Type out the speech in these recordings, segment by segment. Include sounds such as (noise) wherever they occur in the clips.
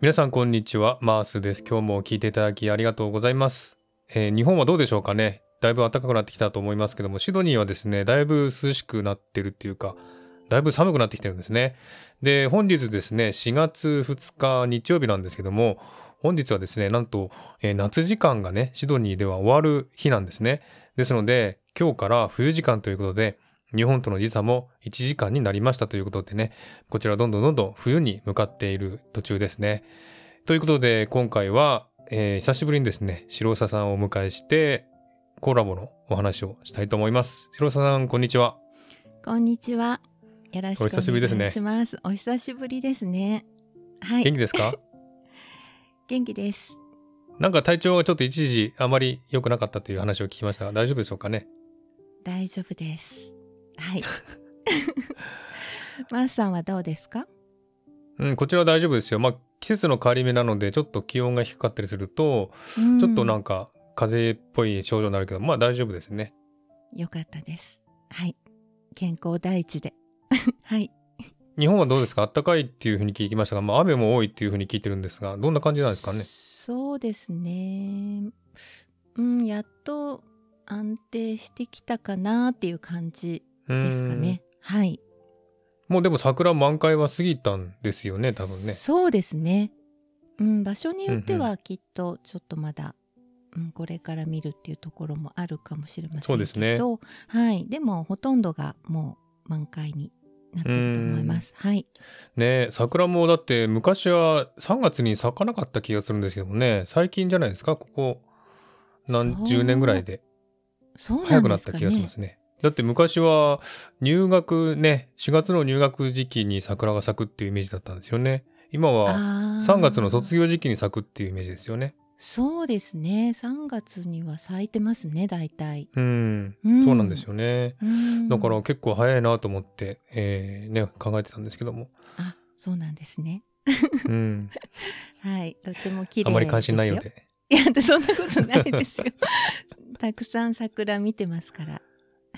皆さんこんにちは、マースです。今日も聞いていただきありがとうございます。えー日本はどうでしょうかね？だいぶ暖かくなってきたと思いますけども、シドニーはですね、だいぶ涼しくなってるっていうか、だいぶ寒くなってきてるんですね。で、本日ですね、4月2日日曜日なんですけども、本日はですね、なんと、えー夏時間がね、シドニーでは終わる日なんですね。ですので、今日から冬時間ということで、日本との時差も1時間になりましたということでね、こちらどんどんどんどん冬に向かっている途中ですね。ということで、今回は、えー久しぶりにですね、白佐さんをお迎えして、コラボのお話をしたいと思います。白佐さん、こんにちは。こんにちは。よろしくおお久しぶりですね願いします。お久しぶりですね。はい。元気ですか？(laughs) 元気です。なんか体調がちょっと一時あまり良くなかったという話を聞きましたが、大丈夫でしょうかね？大丈夫です。はい。(laughs) マースさんはどうですか？うん、こちらは大丈夫ですよ。まあ、季節の変わり目なので、ちょっと気温が低かったりすると、ちちょっとなんか風邪っぽい症状になるけど、まあ大丈夫ですね。よかったです。はい。健康第一で。(laughs) はい。日本はどうですか？暖かいっていうふうに聞きましたが、まあ雨も多いっていうふうに聞いてるんですが、どんな感じなんですかね？そうですね。うん、やっと安定してきたかなっていう感じですかね。はい。もうでも桜満開は過ぎたんですよね、多分ね。そうですね。うん、場所によってうんはきっとちょっとまだ、うん、これから見るっていうところもあるかもしれませんけど、そうですねはい。でもほとんどがもう満開になってると思います。はい。ねえ桜もだって昔は3月に咲かなかった気がするんですけどもね、最近じゃないですか、ここ何十年ぐらいでそうな早くなった。気がしますね。だって昔は入学ね、4月の入学時期に桜が咲くっていうイメージだったんですよね。今はあー3月の卒業時期に咲くっていうイメージですよね。そうですね。3月には咲いてますね、大体。うん、うんそうなんですよね。うんだから結構早いなと思って、えーね、考えてたんですけども。あ、そうなんですね。うん。(laughs) はい。とても綺麗。あまり関心ないようで。いや、そんなことないですよ。たくさん桜見てますから。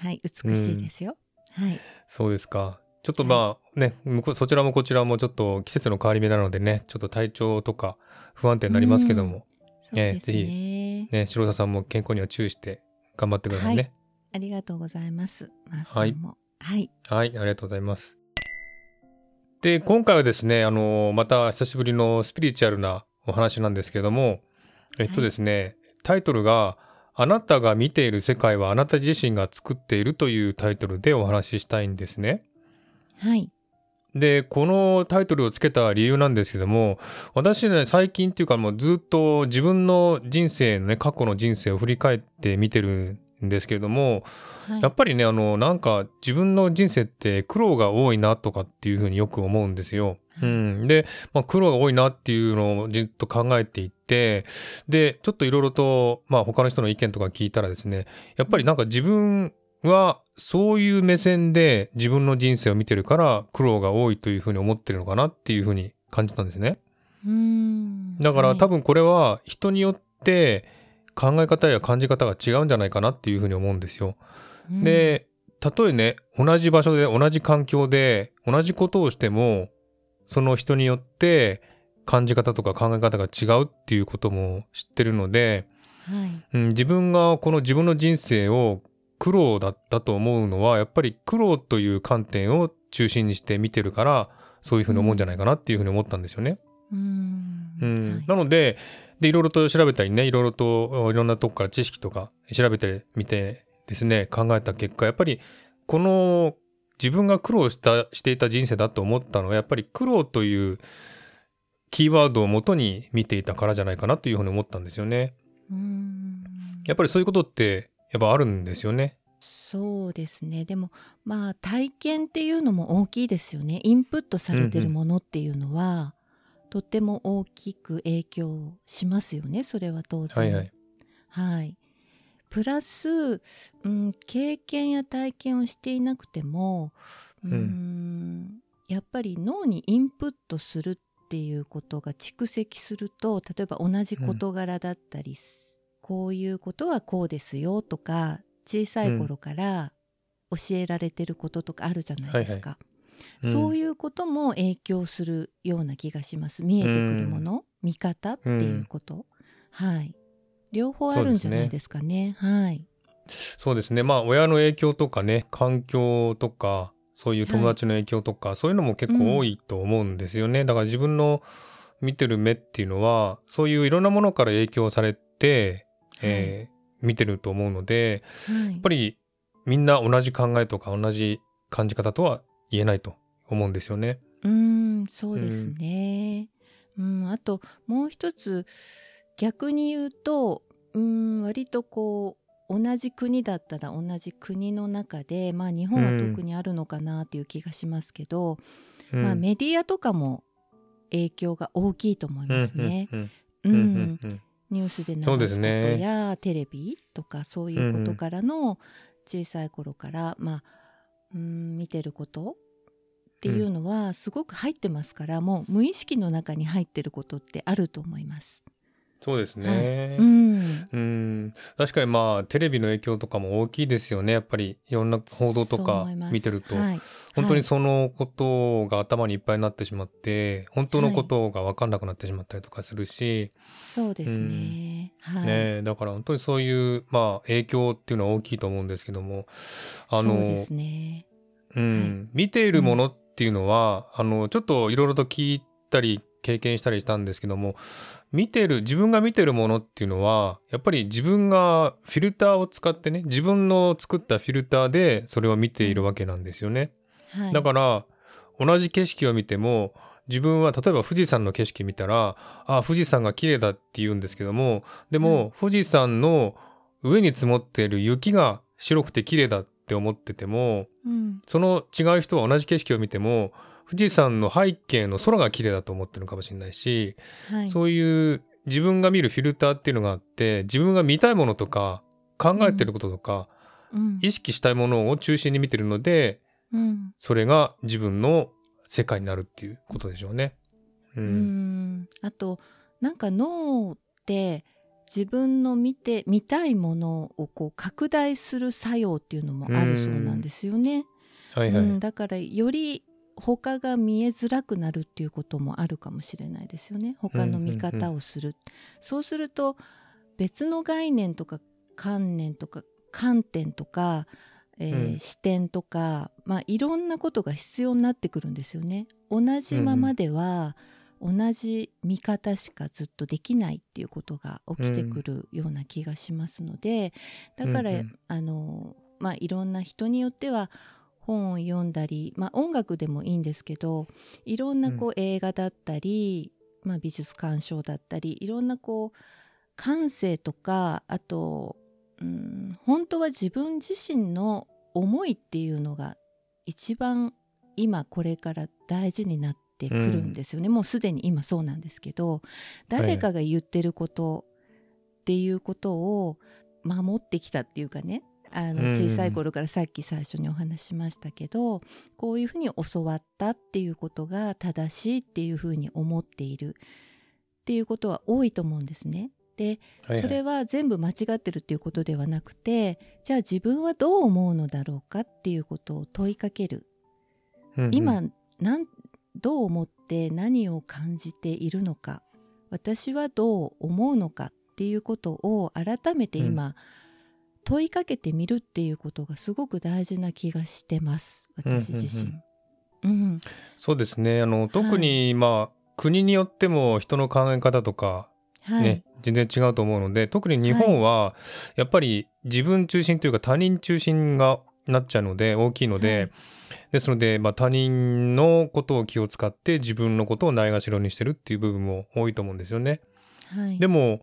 はい、美しいですよ。はい。そうですか。ちょっとまあね、向こうそちらもこちらもちょっと季節の変わり目なのでね、ちょっと体調とか不安定になりますけども、そうですぜね。ね、白田さんも健康には注意して頑張ってくださいね。ありがとうございます。はい。はい。はい、ありがとうございます。で、今回はですね、あの、また久しぶりのスピリチュアルなお話なんですけれども、えっとですね、タイトルが、あなたが見ている世界はあなた自身が作っているというタイトルでお話ししたいんですね。はい。で、このタイトルをつけた理由なんですけども、私ね、最近っていうかもうずっと自分の人生のね、過去の人生を振り返って見てるんですけれども、はいやっぱりね、あの、なんか自分の人生って苦労が多いなとかっていうふうによく思うんですよ。はいうん。で、まあ苦労が多いなっていうのをずっと考えていって、で、ちょっといろいろと、まあ他の人の意見とか聞いたらですね、やっぱりなんか自分はそういう目線で自分の人生を見てるから苦労が多いというふうに思ってるのかなっていうふうに感じたんですね。うーん。だからはい多分これは人によって考え方や感じ方が違うんじゃないかなっていうふうに思うんですよ。うんで、たとえね、同じ場所で同じ環境で同じことをしても、その人によって感じ方とか考え方が違うっていうことも知ってるので、はい。うん、自分がこの自分の人生を苦労だったと思うのは、やっぱり苦労という観点を中心にして見てるから、そういうふうに思うんじゃないかなっていうふうに思ったんですよね。うーん。うんはいなので、で、いろいろと調べたりね、いろいろといろんなとこから知識とか調べてみてですね、考えた結果、やっぱりこの自分が苦労した、していた人生だと思ったのは、やっぱり苦労というキーワードを元に見ていたからじゃないかなというふうに思ったんですよね。うーん。やっぱりそういうことって、やっぱあるんですよね。そうですね。でも、まあ、体験っていうのも大きいですよね。インプットされてるものっていうのは、とっても大きく影響しますよね。それは当然。はいはい。はい。プラス、うん、経験や体験をしていなくても、うーん、やっぱり脳にインプットするっていうことが蓄積すると例えば同じ事柄だったり、こういうことはこうですよとか小さい頃から教えられてることとかあるじゃないですか。そういうことも影響するような気がします。見えてくるもの、見方っていうこと、はい両方あるんじゃないですかね。はい。そうですね。まあ親の影響とかね環境とかそういう友達の影響とか、そういうのも結構多いと思うんですよね、だから自分の見てる目っていうのはそういういろんなものから影響されて、えー見てると思うのではい。やっぱりみんな同じ考えとか同じ感じ方とは言えないと思うんですよね。うーんそうですね。うん、あともう一つ逆に言うとうん割とこう同じ国だったら同じ国の中でまあ日本は特にあるのかなという気がしますけど、うん。まあメディアとかも影響が大きいと思いますね。ニュースで流すことですね。や、テレビとかそういうことからの小さい頃から、まあうん見てることっていうのはすごく入ってますから、もう無意識の中に入ってることってあると思います。そうですね。うん、うん、確かにまあテレビの影響とかも大きいですよね。やっぱりいろんな報道とか見てると、はい。本当にそのことが頭にいっぱいになってしまって本当のことが分かんなくなってしまったりとかするし、そうですね。はい。ねだから本当にそういうまあ影響っていうのは大きいと思うんですけども。あのね。うん。見ているものっていうのは、あのちょっといろいろと聞いたり経験したりしたんですけども見てる自分が見てるものっていうのはやっぱり自分がフィルターを使ってね自分の作ったフィルターでそれを見ているわけなんですよね。はい。だから同じ景色を見ても自分は例えば富士山の景色見たらあ富士山が綺麗だって言うんですけどもでも、富士山の上に積もっている雪が白くて綺麗だって思っててもうん、その違う人は同じ景色を見ても富士山の背景の空が綺麗だと思ってるのかもしれないし、はい。そういう自分が見るフィルターっていうのがあって自分が見たいものとか考えてることとか、うん、意識したいものを中心に見てるのでうん、それが自分の世界になるっていうことでしょうね。う。うんん。あとなんか脳って自分の見て見たいものをこう拡大する作用っていうのもあるそうなんですよね。はいはい。うん、だからより他が見えづらくなるっていうこともあるかもしれないですよね。他の見方をする、そうすると別の概念とか観念とか観点とか、えーうん。視点とか、まあ、いろんなことが必要になってくるんですよね。同じままでは、同じ見方しかずっとできないっていうことが起きてくるような気がしますので、だから、あのまあいろんな人によっては本を読んだり、まあ、音楽でもいいんですけどいろんなこう映画だったり、まあ、美術鑑賞だったりいろんなこう感性とかあと、うん、本当は自分自身の思いっていうのが一番今これから大事になってくるんですよね、もうすでに今そうなんですけど誰かが言ってることっていうことを守ってきたっていうかねあのうん。小さい頃からさっき最初にお話ししましたけど、こういうふうに教わったっていうことが正しいっていうふうに思っている。っていうことは多いと思うんですね。ではいはい。それは全部間違ってるっていうことではなくてじゃあ自分はどう思うのだろうかっていうことを問いかける。うんうん。今なんどう思って何を感じているのか。私はどう思うのかっていうことを改めて今、問いかけてみるっていうことがすごく大事な気がしてます。私自身。うんそうですね。あの特にまあ、国によっても人の考え方とかはい、ね、全然違うと思うので特に日本はやっぱり自分中心というか他人中心がなっちゃうので大きいので、はい。ですので、まあ、他人のことを気を使って自分のことをないがしろにしてるっていう部分も多いと思うんですよね。はい、でも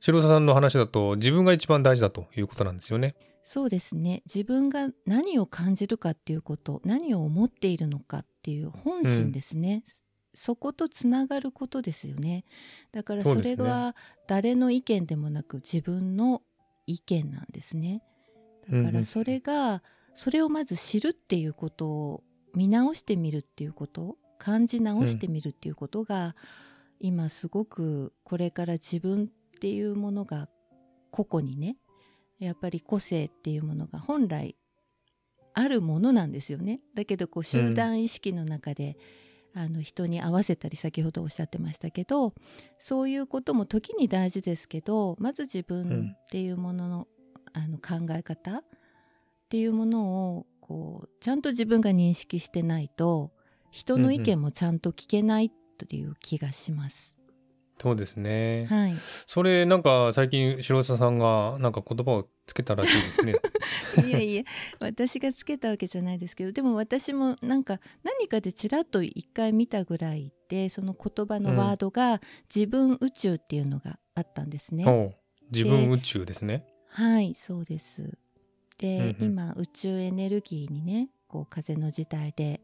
白澤さんの話だと自分が一番大事だということなんですよね。そうですね。自分が何を感じるかっていうこと何を思っているのかっていう本心ですね、そことつながることですよね。だからそれは誰の意見でもなく自分の意見なんですね。だかうんうん。らそれがそれをまず知るっていうことを見直してみるっていうこと感じ直してみるっていうことが、今すごくこれから自分っていうものが個々にねやっぱり個性っていうものが本来あるものなんですよね。だけどこう集団意識の中で、うん、あの人に合わせたり先ほどおっしゃってましたけどそういうことも時に大事ですけどまず自分っていうもののうん、あの考え方っていうものをこうちゃんと自分が認識してないと人の意見もちゃんと聞けないという気がします。そうですね。はい。それなんか最近白澤さんがなんか言葉をつけたらしいですね。(laughs) いやいや私がつけたわけじゃないですけどでも私もなんか何かでちらっと一回見たぐらいでその言葉のワードが「自分宇宙」っていうのがあったんですね。うん、自分宇宙ですね。はいそうです。で、うんうん、今宇宙エネルギーにねこう風の時代で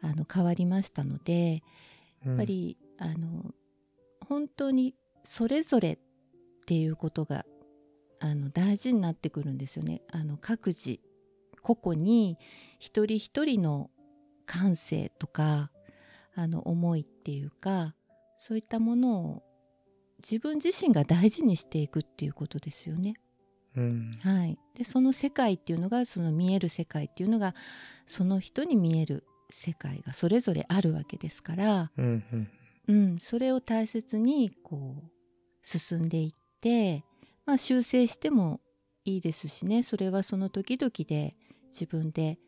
あの変わりましたのでやっぱり、うん、あの本当にそれぞれっていうことがあの大事になってくるんですよね。あの各自個々に一人一人の感性とかあの思いっていうかそういったものを自分自身が大事にしていくっていうことですよね。うん、はい、でその世界っていうのがその見える世界っていうのがその人に見える世界がそれぞれあるわけですから、うんうん、うん、それを大切にこう進んでいって、まあ、修正してもいいですしね。それはその時々で自分で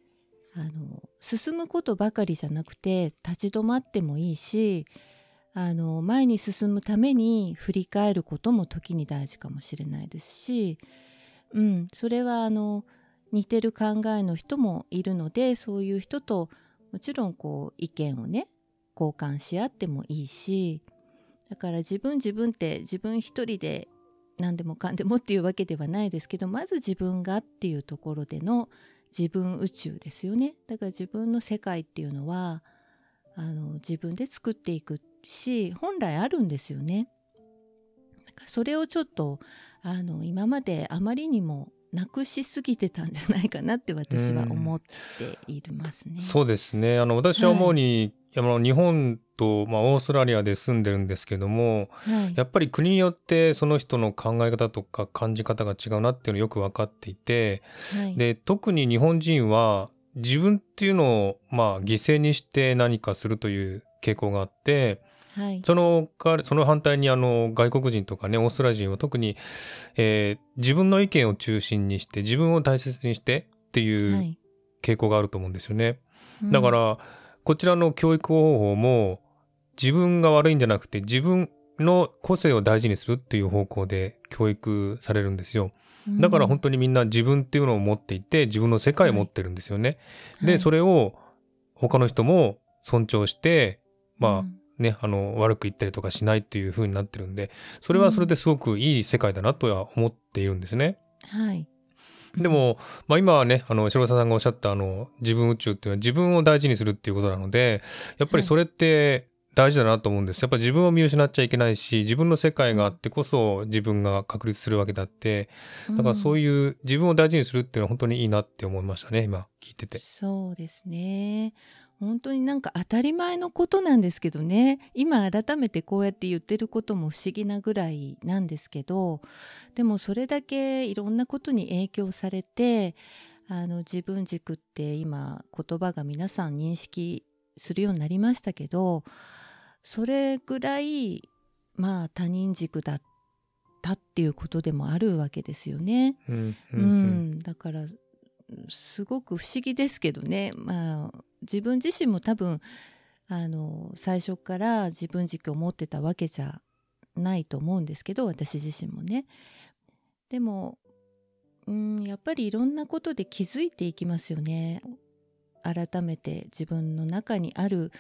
あの進むことばかりじゃなくて立ち止まってもいいしあの前に進むために振り返ることも時に大事かもしれないですし、うん、それはあの似てる考えの人もいるのでそういう人ともちろんこう意見をね交換し合ってもいいしだから自分自分って自分一人で何でもかんでもっていうわけではないですけどまず自分がっていうところでの自分宇宙ですよねだから自分の世界っていうのはあの自分で作っていくし本来あるんですよね。それをちょっとあの今まであまりにもなくしすぎてたんじゃないかなって私は思っていますね。うそうですねあの私は主に、はい、日本と、まあ、オーストラリアで住んでるんですけども、はい、やっぱり国によってその人の考え方とか感じ方が違うなっていうのよく分かっていて、はい、で特に日本人は自分っていうのを、まあ、犠牲にして何かするという傾向があって。はい、そのその反対にあの外国人とかねオーストラリア人は特に、えー、自分の意見を中心にして自分を大切にしてっていう傾向があると思うんですよね。はい、だから、こちらの教育方法も自分が悪いんじゃなくて自分の個性を大事にするっていう方向で教育されるんですよ。だから本当にみんな自分っていうのを持っていて自分の世界を持ってるんですよね。はい、でそれを他の人も尊重してまあ、ね、あの、悪く言ったりとかしないっていう風になってるんで、それはそれですごくいい世界だなとは思っているんですね。はい。でも、まあ今はね、あの、白澤さんがおっしゃったあの、自分宇宙っていうのは自分を大事にするっていうことなので、やっぱりそれって大事だなと思うんです。やっぱ自分を見失っちゃいけないし、自分の世界があってこそ自分が確立するわけだって、だからそういう自分を大事にするっていうのは本当にいいなって思いましたね、今聞いてて。そうですね。本当になんか当たり前のことなんですけどね。今改めてこうやって言ってることも不思議なぐらいなんですけど。でもそれだけいろんなことに影響されてあの自分軸って今言葉が皆さん認識するようになりましたけどそれぐらいまあ他人軸だったっていうことでもあるわけですよね。うん、うん、だからすごく不思議ですけどね、まあ、自分自身も多分あの最初から自分軸を持ってたわけじゃないと思うんですけど私自身もね。でもうんやっぱりいろんなことで気づいていきますよね。改めて自分の中にある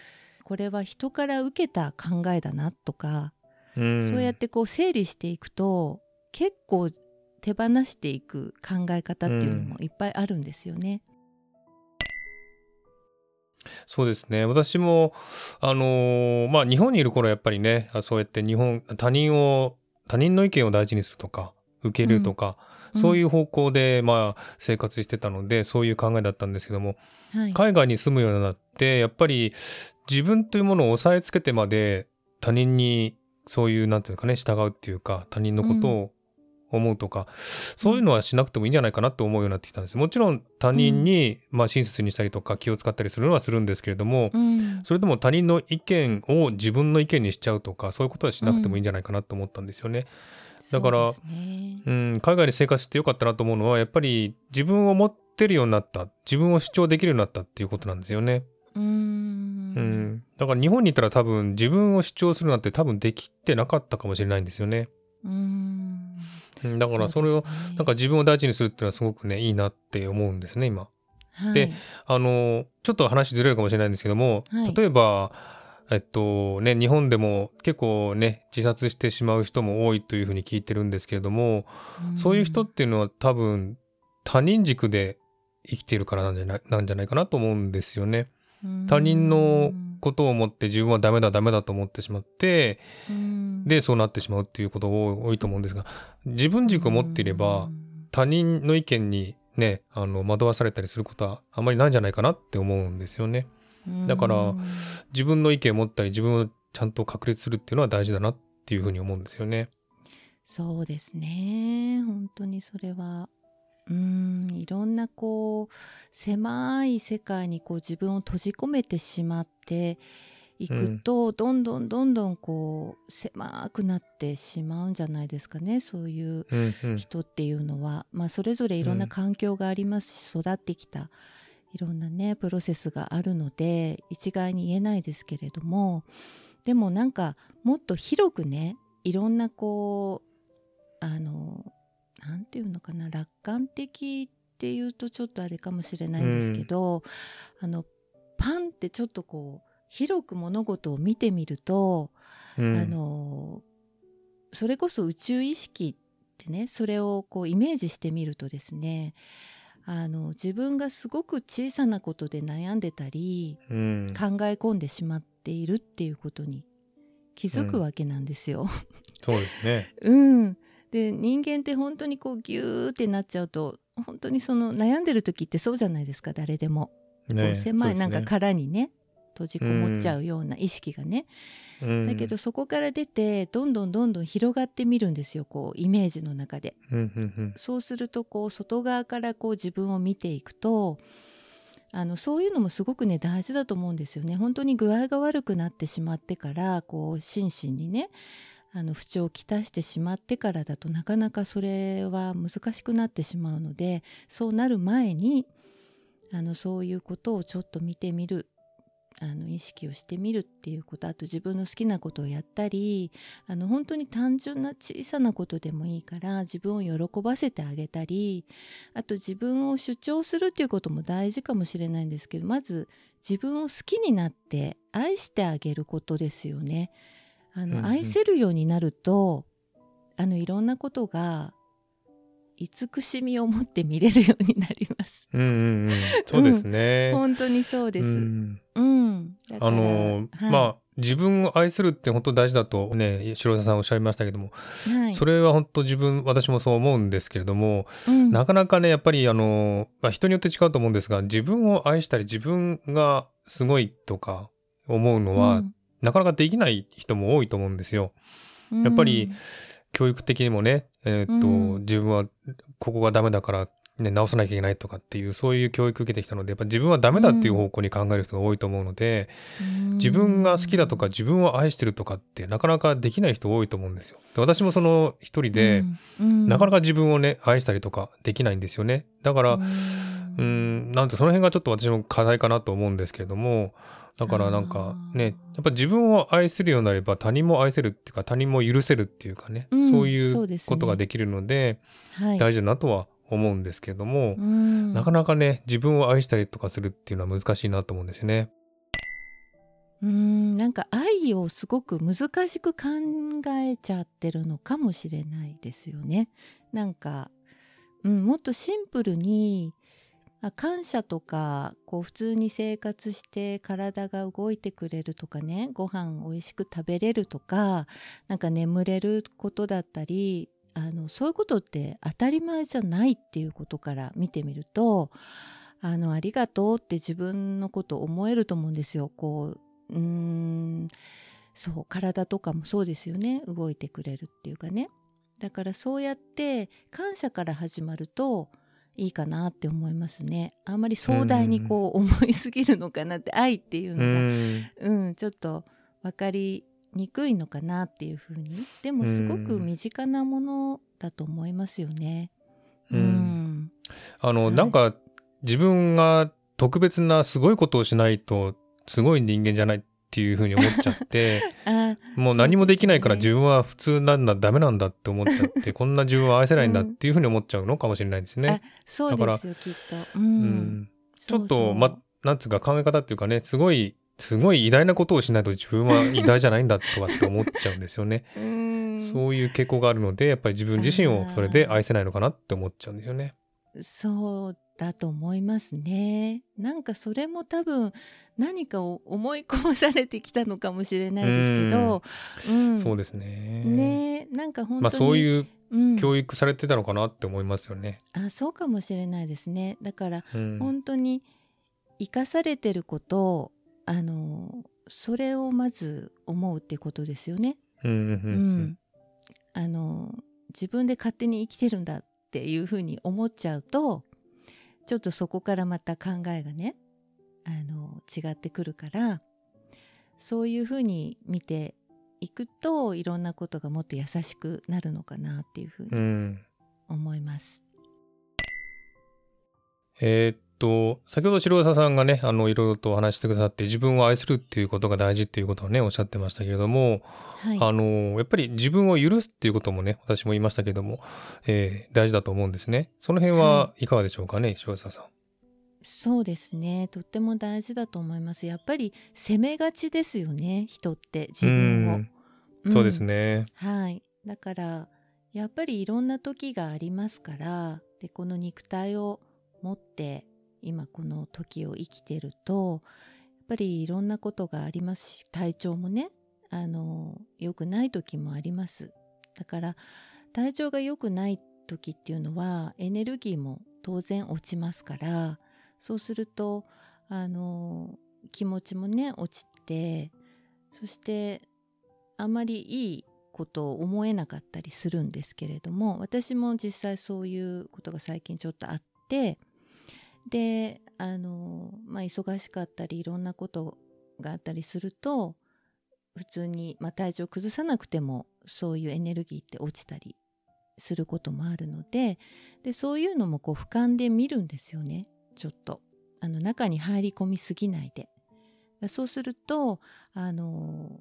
これは人から受けた考えだなとか、うん、そうやってこう整理していくと結構手放していく考え方っていうのもいっぱいあるんですよね。うん、そうですね。私もあのー、まあ日本にいる頃やっぱりねそうやって日本他人を他人の意見を大事にするとか受けるとか、うん、そういう方向でまあ生活してたのでそういう考えだったんですけども、はい、海外に住むようになってやっぱり自分というものを押さえつけてまで他人にそういうなんていうかね従うっていうか他人のことを思うとかそういうのはしなくてもいいんじゃないかなと思うようになってきたんです。もちろん他人に、まあ、親切にしたりとか気を使ったりするのはするんですけれども、うん。それでも他人の意見を自分の意見にしちゃうとかそういうことはしなくてもいいんじゃないかなと思ったんですよね。だからね。うん、海外で生活してよかったなと思うのはやっぱり自分を持ってるようになった自分を主張できるようになったっていうことなんですよね。うーん。うん、だから日本にいたら多分自分を主張するなんて多分できてなかったかもしれないんですよね。うーんうん、だからそれをなんか自分を大事にするっていうのはすごくねいいなって思うんですね今。はい。であのちょっと話ずれるかもしれないんですけども、はい。例えばえっとね日本でも結構ね自殺してしまう人も多いというふうに聞いてるんですけれども、そういう人っていうのは多分他人軸で生きているからなんじゃないなんじゃないかなと思うんですよね。他人のことを思って自分はダメだダメだと思ってしまってうん。でそうなってしまうっていうことが多いと思うんですが自分軸を持っていれば他人の意見にねあの惑わされたりすることはあまりないんじゃないかなって思うんですよね。だからうん自分の意見を持ったり自分をちゃんと確立するっていうのは大事だなっていうふうに思うんですよね。そうですね。本当にそれはうんいろんなこう狭い世界にこう自分を閉じ込めてしまっていくと、どんどんどんどんこう狭くなってしまうんじゃないですかね。そういううんうん。人っていうのは、まあ、それぞれいろんな環境がありますし、育ってきたいろんなねプロセスがあるので一概に言えないですけれどもでもなんかもっと広くねいろんなこうあのなんていうのかな楽観的っていうとちょっとあれかもしれないんですけど、あのパンってちょっとこう広く物事を見てみると、うん。あのそれこそ宇宙意識ってねそれをこうイメージしてみるとですねあの自分がすごく小さなことで悩んでたりうん。考え込んでしまっているっていうことに気づくわけなんですよ。そうですね。(laughs) うん、で人間って本当にこうギューってなっちゃうと本当にその悩んでる時ってそうじゃないですか誰でも。こねう狭いなんか殻にね閉じこもっちゃうような意識がね、うんだけどそこから出てどんどんどんどん広がってみるんですよこうイメージの中で。うんそうするとこう外側からこう自分を見ていくとあのそういうのもすごくね大事だと思うんですよね。本当に具合が悪くなってしまってからこう心身にねあの不調をきたしてしまってからだとなかなかそれは難しくなってしまうのでそうなる前にあのそういうことをちょっと見てみるあの意識をしてみるっていうことあと自分の好きなことをやったりあの本当に単純な小さなことでもいいから自分を喜ばせてあげたりあと自分を主張するっていうことも大事かもしれないんですけどまず自分を好きになって愛してあげることですよね。あの、うんうん愛せるようになるとあのいろんなことが慈しみを持って見れるようになります。うんうんうん (laughs) そうですね。本当にそうです。ううん。んだからあのはいまあ自分を愛するって本当大事だとね白澤さんおっしゃいましたけども、はい、それは本当自分私もそう思うんですけれども、うんなかなかねやっぱりあの、まあ、人によって違うと思うんですが自分を愛したり自分がすごいとか思うのは、なかなかできない人も多いと思うんですよ。うんやっぱり教育的にもね、えーっとうん自分はここがダメだから、ね、直さなきゃいけないとかっていうそういう教育受けてきたのでやっぱ自分はダメだっていう方向に考える人が多いと思うので、うん自分が好きだとか自分を愛してるとかってなかなかできない人多いと思うんですよ。で私もその一人で、うんなかなか自分をね愛したりとかできないんですよね。だから、うんうん、なんてその辺がちょっと私の課題かなと思うんですけれども、だからなんかね、やっぱ自分を愛するようになれば他人も愛せるっていうか他人も許せるっていうかね、うんそういそうことができるのではい大事だなとは思うんですけれども、うんなかなかね自分を愛したりとかするっていうのは難しいなと思うんですよね。うんなんか愛をすごく難しく考えちゃってるのかもしれないですよね。なんか、うん、もっとシンプルにあ感謝とかこう普通に生活して体が動いてくれるとかねご飯美味しく食べれるとかなんか眠れることだったりあのそういうことって当たり前じゃないっていうことから見てみるとあのありがとうって自分のこと思えると思うんですよ。こううーんそう体とかもそうですよね動いてくれるっていうかねだからそうやって感謝から始まるといいかなって思いますね。あんまり壮大にこう思いすぎるのかなって愛っていううのがん。うん、ちょっと分かりにくいのかなっていうふうに。でもすごく身近なものだと思いますよね。ううんん、あの、はい。なんか自分が特別なすごいことをしないとすごい人間じゃないっていうふうに思っちゃって (laughs) あもう何もできないから自分は普通なんだダメなんだって思っちゃって (laughs) こんな自分は愛せないんだっていうふうに思っちゃうのかもしれないですね。そうですよきっと。ううんん、ちょっとまなんつうか考え方っていうかねすごいすごい偉大なことをしないと自分は偉大じゃないんだとかって思っちゃうんですよね。(laughs) うんそういう傾向があるのでやっぱり自分自身をそれで愛せないのかなって思っちゃうんですよね。そうだと思いますね。なんかそれも多分何かを思い込まされてきたのかもしれないですけど、うんそうですね。ねなんか本当に、まあそういううん教育されてたのかなって思いますよね。あそうかもしれないですね。だからうん本当に生かされてることをあのそれをまず思うってことですよね。うんうんううんん、あの自分で勝手に生きてるんだっていうふうに思っちゃうとちょっとそこからまた考えがねあの違ってくるからそういうふうに見ていくといろんなことがもっと優しくなるのかなっていうふううにん思います。えーっと先ほど白澤さんがねあのいろいろとお話ししてくださって自分を愛するっていうことが大事っていうことをねおっしゃってましたけれども、はい、あのやっぱり自分を許すっていうこともね私も言いましたけども、えー大事だと思うんですね。その辺はい。かがでしょうかね白澤さん。そうですね。とっても大事だと思います。やっぱり責めがちですよね人って自分を。うん。そうですね、ね。はい。だからやっぱりいろんな時がありますからでこの肉体を持って今この時を生きてるとやっぱりいろんなことがありますし体調もねあの良くない時もあります。だから体調が良くない時っていうのはエネルギーも当然落ちますからそうするとあの気持ちもね落ちてそしてあまりいいことを思えなかったりするんですけれども私も実際そういうことが最近ちょっとあってであの、まあ、忙しかったりいろんなことがあったりすると普通に、まあ、体調崩さなくてもそういうエネルギーって落ちたりすることもあるのででそういうのもこう俯瞰で見るんですよねちょっと。あの中に入り込みすぎないで。そうするとあの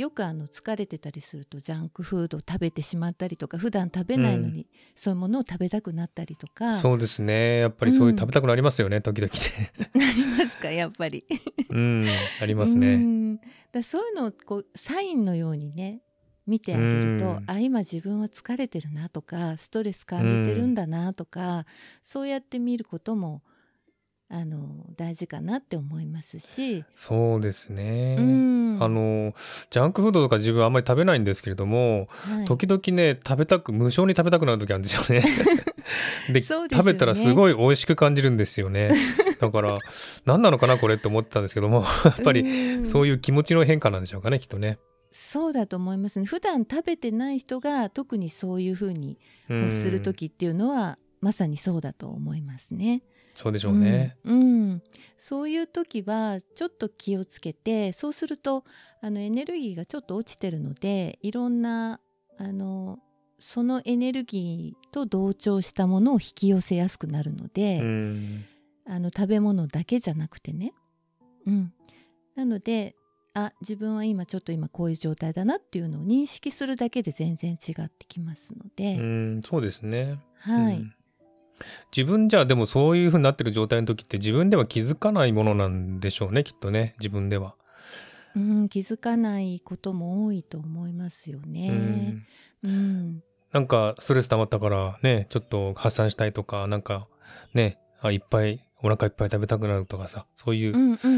よくあの疲れてたりするとジャンクフードを食べてしまったりとか普段食べないのに、そういうものを食べたくなったりとかそうですね。やっぱりそういう食べたくなりますよね、時々ね。(laughs) なりますかやっぱり。(laughs) うん、ありますうね。んだそういうのをこうサインのようにね見てあげると、うんあ今自分は疲れてるなとかストレス感じてるんだなとか、そうやって見ることもあの大事かなって思いますし、そうですね。うんあの、ジャンクフードとか自分あんまり食べないんですけれども、はい時々ね、食べたく、無性に食べたくなる時あるんですよね。(laughs) でね食べたらすごい美味しく感じるんですよね。だから、何なのかなこれって思ってたんですけども、やっぱりうんそういう気持ちの変化なんでしょうかね、きっとね。そうだと思いますね普段食べてない人が特にそういうふうにうんする時っていうのは、まさにそうだと思いますね。そうでしょうね。うん、うん。そういう時はちょっと気をつけてそうするとあのエネルギーがちょっと落ちてるのでいろんなあのそのエネルギーと同調したものを引き寄せやすくなるので、うん。あの食べ物だけじゃなくてね、うん、なのであ自分は今ちょっと今こういう状態だなっていうのを認識するだけで全然違ってきますので、うん、そうですね。はい、うん自分じゃでもそういう風になってる状態の時って自分では気づかないものなんでしょうねきっとね自分では。うん、気づかないことも多いと思いますようね。んうん、なんかストレス溜まったからねちょっと発散したいとかなんかねあいっぱいお腹いっぱい食べたくなるとかさそういう、うん、うん、うん、う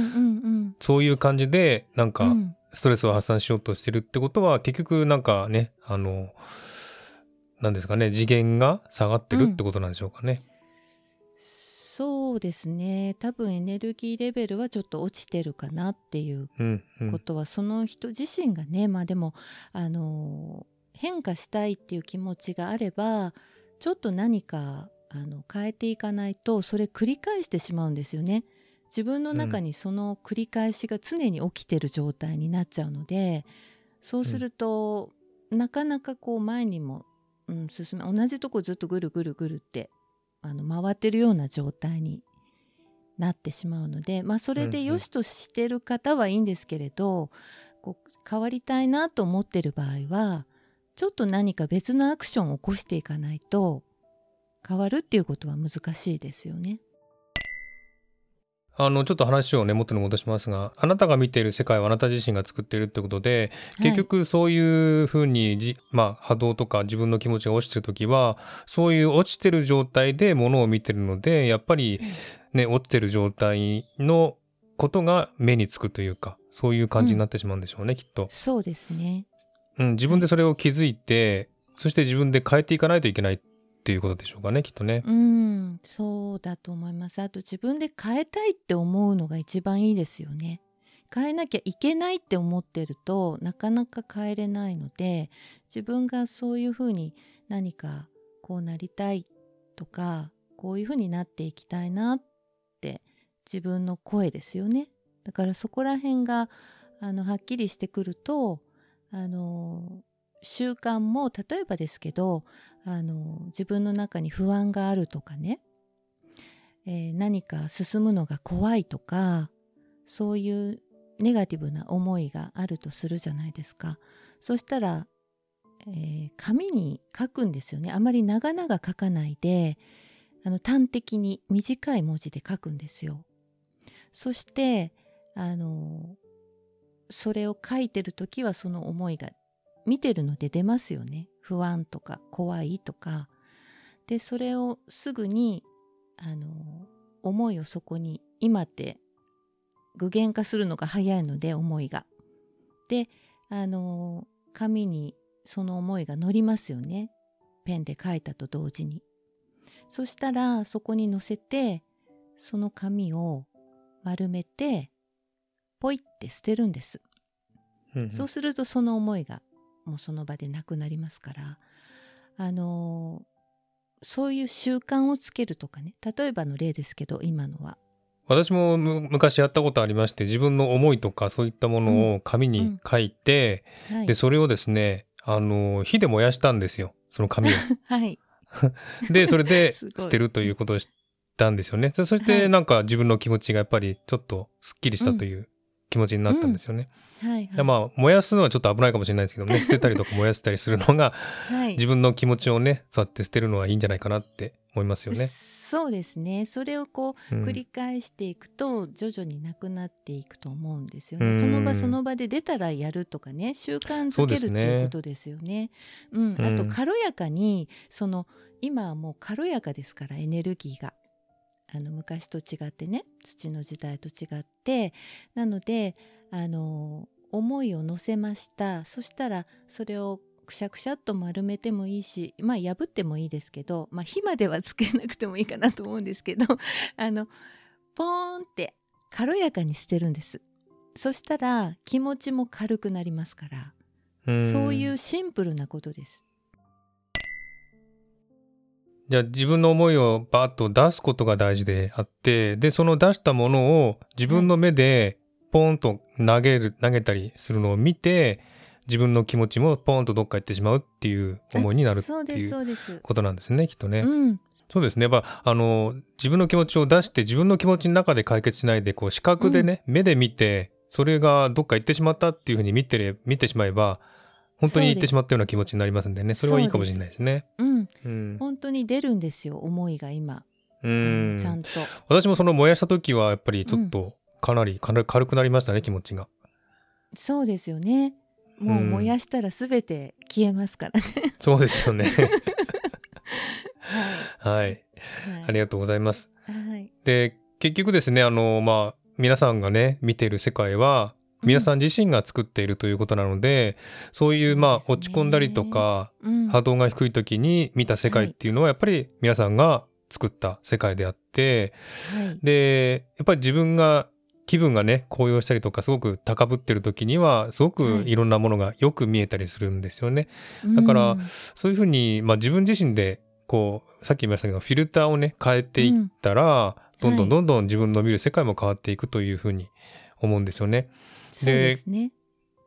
ん。そういう感じでなんかうんストレスを発散しようとしてるってことは結局なんかねあのなんですかね次元が下がってるってことなんでしょうかね。そうですね。多分エネルギーレベルはちょっと落ちてるかなっていううんうん。ことは、その人自身がねまあでもあの変化したいっていう気持ちがあればちょっと何かあの変えていかないとそれ繰り返してしまうんですよね。自分の中にその繰り返しが常に起きてる状態になっちゃうのでそうすると、うん、なかなかこう前にも、うん、進め同じとこずっとぐるぐるぐるってあの回ってるような状態になってしまうので、まあ、それで良しとしてる方はいいんですけれど、うんうん、こう変わりたいなと思ってる場合はちょっと何か別のアクションを起こしていかないと変わるっていうことは難しいですよね。あの、ちょっと話をね、元に戻しますが、あなたが見ている世界はあなた自身が作っているってことで、結局そういうふうにじ、まあ、波動とか自分の気持ちが落ちてるときは、そういう落ちてる状態でものを見てるので、やっぱりね、落ちてる状態のことが目につくというか、そういう感じになってしまうんでしょうね、うん、きっと。そうですね。うん、自分でそれを気づいて、そして自分で変えていかないといけないっっていうことでしょうかねきっとね。うんそうだと思います。あと自分で変えたいって思うのが一番いいですよね。変えなきゃいけないって思ってるとなかなか変えれないので自分がそういうふうに何かこうなりたいとかこういうふうになっていきたいなって自分の声ですよね。だからそこら辺があのはっきりしてくるとあの習慣も例えばですけどあの自分の中に不安があるとかね、えー、何か進むのが怖いとかそういうネガティブな思いがあるとするじゃないですか。そしたら、えー、紙に書くんですよね。あまり長々書かないであの端的に短い文字で書くんですよ。そしてあのそれを書いてる時はその思いが見てるので出ますよね不安とか怖いとかでそれをすぐにあの思いをそこに今って具現化するのが早いので思いが。であの紙にその思いが載りますよねペンで書いたと同時に。そしたらそこに載せてその紙を丸めてポイって捨てるんです。そうするとその思いがもうその場でなくなりますからあのそういう習慣をつけるとかね例えばの例ですけど今のは。私も昔やったことありまして自分の思いとかそういったものを紙に書いて、うんうんはい、でそれをですねあの火で燃やしたんですよその紙を。(laughs) はい、でそれで (laughs) 捨てるということをしたんですよね。そしてなんか自分の気持ちがやっぱりちょっとすっきりしたという気持ちになったんですよね。うん、はい、はい、まあ燃やすのはちょっと危ないかもしれないですけどね (laughs) 捨てたりとか燃やしたりするのが、はい、自分の気持ちをねそうやって捨てるのはいいんじゃないかなって思いますよね。そうですね。それをこう繰り返していくと徐々になくなっていくと思うんですよね、うん、その場その場で出たらやるとかね習慣づけるっていうことですよね。うね。うん、あと軽やかにその今はもう軽やかですからエネルギーが。あの昔と違ってね土の時代と違ってなのであの思いを乗せました。そしたらそれをくしゃくしゃっと丸めてもいいしまあ破ってもいいですけど、まあ、火まではつけなくてもいいかなと思うんですけど (laughs) あのポーンって軽やかに捨てるんです。そしたら気持ちも軽くなりますから。そういうシンプルなことですじゃあ自分の思いをバッと出すことが大事であって、で、その出したものを自分の目でポンと投げる、投げたりするのを見て、自分の気持ちもポンとどっか行ってしまうっていう思いになるっていうことなんですね、きっとね。うん、そうですね。まあ、あの、自分の気持ちを出して自分の気持ちの中で解決しないで、こう視覚でね、うん、目で見て、それがどっか行ってしまったっていうふうに見て見てしまえば、本当に言ってしまったような気持ちになりますんでね。それはいいかもしれないですね。うん、うん、本当に出るんですよ思いが今。うん。ちゃんと。私もその燃やした時はやっぱりちょっとかなり軽くなりましたね気持ちが。そうですよね。もう燃やしたらすべて消えますからね。そうですよね。(laughs) はい、はい、ありがとうございます。はい、で結局ですねあのまあ皆さんがね見ている世界は皆さん自身が作っているということなので、そういうまあ落ち込んだりとか、波動が低い時に見た世界っていうのはやっぱり皆さんが作った世界であって、でやっぱり自分が気分がね高揚したりとかすごく高ぶってる時にはすごくい。ろんなものがよく見えたりするんですよね。だからそういうふうに、まあ、自分自身でこうさっき言いましたけどフィルターをね変えていったら、どんどんどんどん自分の見る世界も変わっていくというふうに思うんですよね。で、ね、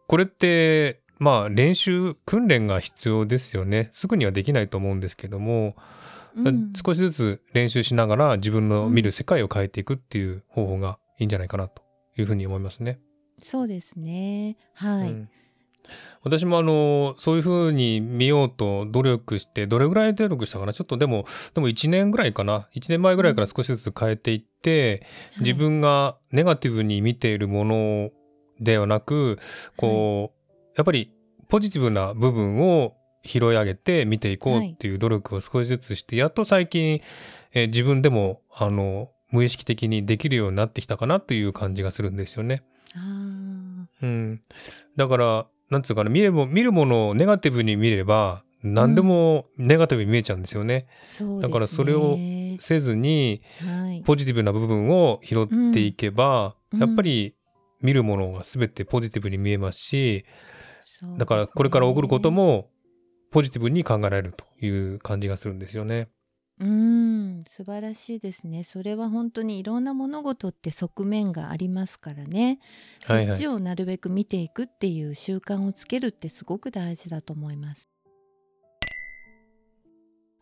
これってまあ練習訓練が必要ですよね。すぐにはできないと思うんですけども、うん、少しずつ練習しながら自分の見る世界を変えていくっていう方法がいいんじゃないかなというふうに思いますね。そうですね。はい。うん私もあの、そういうふうに見ようと努力して、どれぐらい努力したかなちょっとでも、でも1年ぐらいかな ?1 年前ぐらいから少しずつ変えていって、うん、自分がネガティブに見ているものではなく、こう、はい、やっぱりポジティブな部分を拾い上げて見ていこうっていう努力を少しずつして、やっと最近、えー、自分でも、あの、無意識的にできるようになってきたかなという感じがするんですよね。うん。だから、なんつうかな、見れば、見るものをネガティブに見れば、何でもネガティブに見えちゃうんですよね。うん、だからそれをせずに、ポジティブな部分を拾っていけば、うん、やっぱり見るものが全てポジティブに見えますし、だからこれから起こることもポジティブに考えられるという感じがするんですよね。うん素晴らしいですね。それは本当にいろんな物事って側面がありますからね、はいはい、そっちをなるべく見ていくっていう習慣をつけるってすごく大事だと思います。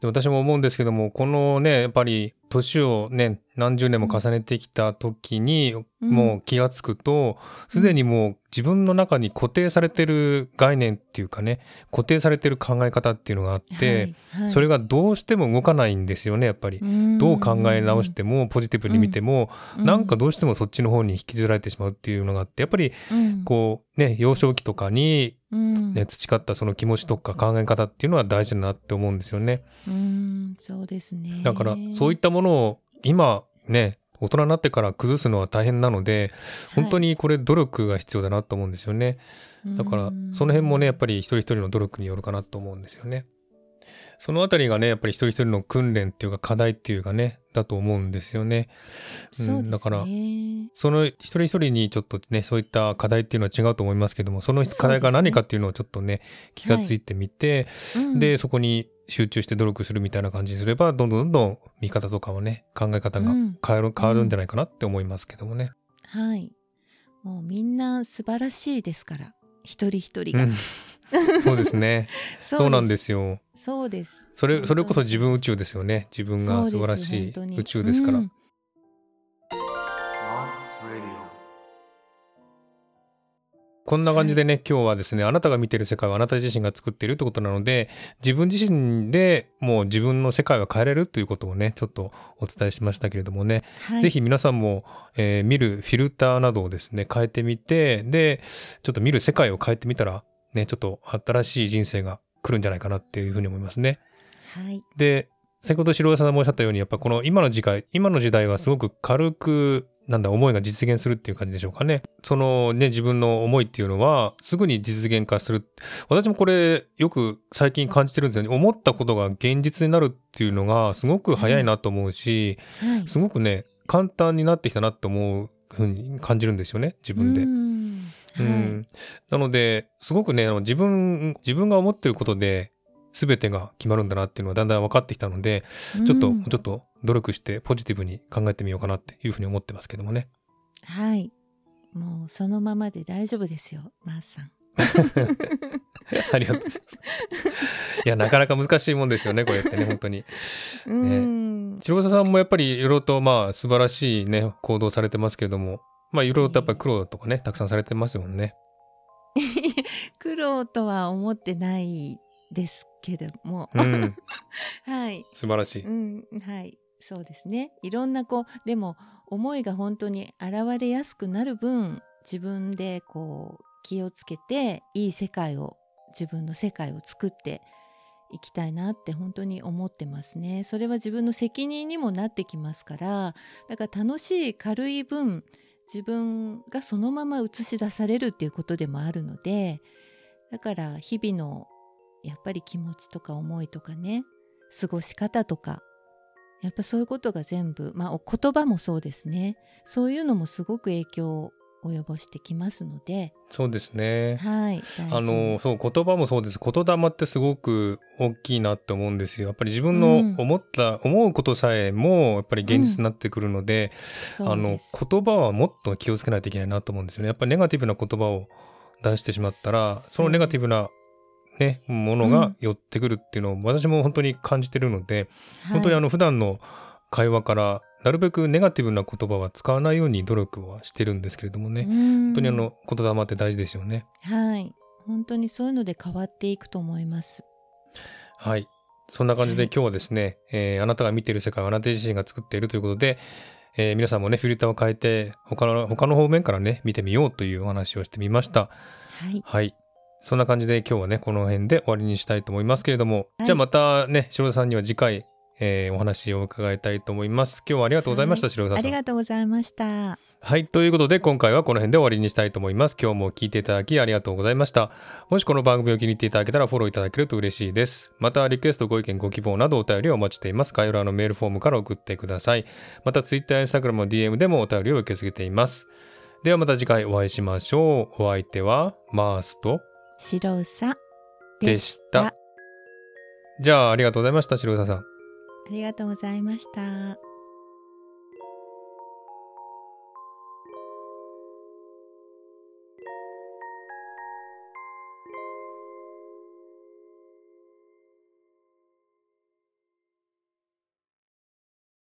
で私も思うんですけどもこのねやっぱり年をね何十年も重ねてきた時に、もう気が付くとすで、にもう自分の中に固定されてる概念っていうかね固定されてる考え方っていうのがあって、それがどうしても動かないんですよねやっぱり。どう考え直してもポジティブに見ても、うん、なんかどうしてもそっちの方に引きずられてしまうっていうのがあってやっぱりこうね幼少期とかに、ね、培ったその気持ちとか考え方っていうのは大事だなって思うんですよね。うんそうですねだからそういったものを今ね大人になってから崩すのは大変なので、本当にこれ努力が必要だなと思うんですよね。だから、その辺もね、やっぱり一人一人の努力によるかなと思うんですよね。そのあたりがね、やっぱり一人一人の訓練っていうか課題っていうかね、だと思うんですよね。うん、ね、だから、その一人一人にちょっとね、そういった課題っていうのは違うと思いますけども、その課題が何かっていうのをちょっとね、気がついてみて、はいうん、で、そこに集中して努力するみたいな感じにすれば、どんどんどんどん見方とかはね、考え方が変わる、うん、変わるんじゃないかなって思いますけどもね。はい。もうみんな素晴らしいですから、一人一人が。(laughs) そうですねそうなんですよ。そうです。それ、それこそ自分宇宙ですよね。自分が素晴らしい宇宙ですから。こんな感じでね、今日はですね、あなたが見てる世界はあなた自身が作っているってことなので、自分自身でもう自分の世界を変えれるということをね、ちょっとお伝えしましたけれどもね、はい、ぜひ皆さんも、えー、見るフィルターなどをですね、変えてみて、で、ちょっと見る世界を変えてみたら、ね、ちょっと新しい人生が来るんじゃないかなっていうふうに思いますね。はい。で、先ほど白井さんもおっしゃったように、やっぱこの今の時代、今の時代はすごく軽くなんだ、思いが実現するっていう感じでしょうかね。そのね、自分の思いっていうのは、すぐに実現化する。私もこれ、よく最近感じてるんですよね。思ったことが現実になるっていうのが、すごく早いなと思うし、はいはい、すごくね、簡単になってきたなって思うふうに感じるんですよね、自分で。うんはい、なので、すごくね、自分、自分が思ってることで、全てが決まるんだなっていうのはだんだん分かってきたので、ちょっと、うん、ちょっと努力してポジティブに考えてみようかなっていうふうに思ってますけどもね。はい。もうそのままで大丈夫ですよ、マースさん。(laughs) ありがとうございます。いや、なかなか難しいもんですよね、こうやってね、本当に。(laughs) ね。白草さんもやっぱりいろいろと、まあ、素晴らしいね、行動されてますけども、まあ、いろいろとやっぱり苦労とかね、たくさんされてますもんね。(laughs) 苦労とは思ってないですけども、うん、(laughs) はい。素晴らしい、うん、はい。そうですね。いろんなこうでも思いが本当に現れやすくなる分自分でこう気をつけていい世界を自分の世界を作っていきたいなって本当に思ってますね。それは自分の責任にもなってきますからだから楽しい軽い分自分がそのまま映し出されるっていうことでもあるのでだから日々のやっぱり気持ちとか思いとかね過ごし方とか、やっぱそういうことが全部まあお言葉もそうですね。そういうのもすごく影響及ぼしてきますのでそうですね。はいあのそう言葉もそうです。言霊ってすごく大きいなって思うんですよ。やっぱり自分のうん。思った、思うことさえもやっぱり現実になってくるので、あの言葉はもっと気をつけないといけないなと思うんですよね。やっぱりネガティブな言葉を出してしまったらそのネガティブなねものが寄ってくるっていうのを私も本当に感じてるので、本当にあの普段の会話からなるべくネガティブな言葉は使わないように努力はしてるんですけれどもね、本本当にあの言霊って大事ですよね。はい本当にそういうので変わっていくと思いますはい。そんな感じではい今日はですね、えーあなたが見ている世界はあなた自身が作っているということで、えー皆さんもね、フィルターを変えて、他の、他の方面からね、見てみようというお話をしてみました。はいはい。そんな感じで今日はね、この辺で終わりにしたいと思いますけれども、はいじゃあまたね、白田さんには次回、えーお話を伺いたいと思います。今日はありがとうございました、はい白田さん。ありがとうございましたはい。ということで、今回はこの辺で終わりにしたいと思います。今日も聞いていただきありがとうございました。もしこの番組を気に入っていただけたらフォローいただけると嬉しいです。また、リクエスト、ご意見、ご希望などお便りをお待ちしています。概要欄のメールフォームから送ってください。また、Twitter や Instagram の DM でもお便りを受け付けています。ではまた次回お会いしましょう。お相手は、マースと白うさでした。じゃあ、ありがとうございました、白田さん。ありがとうございました。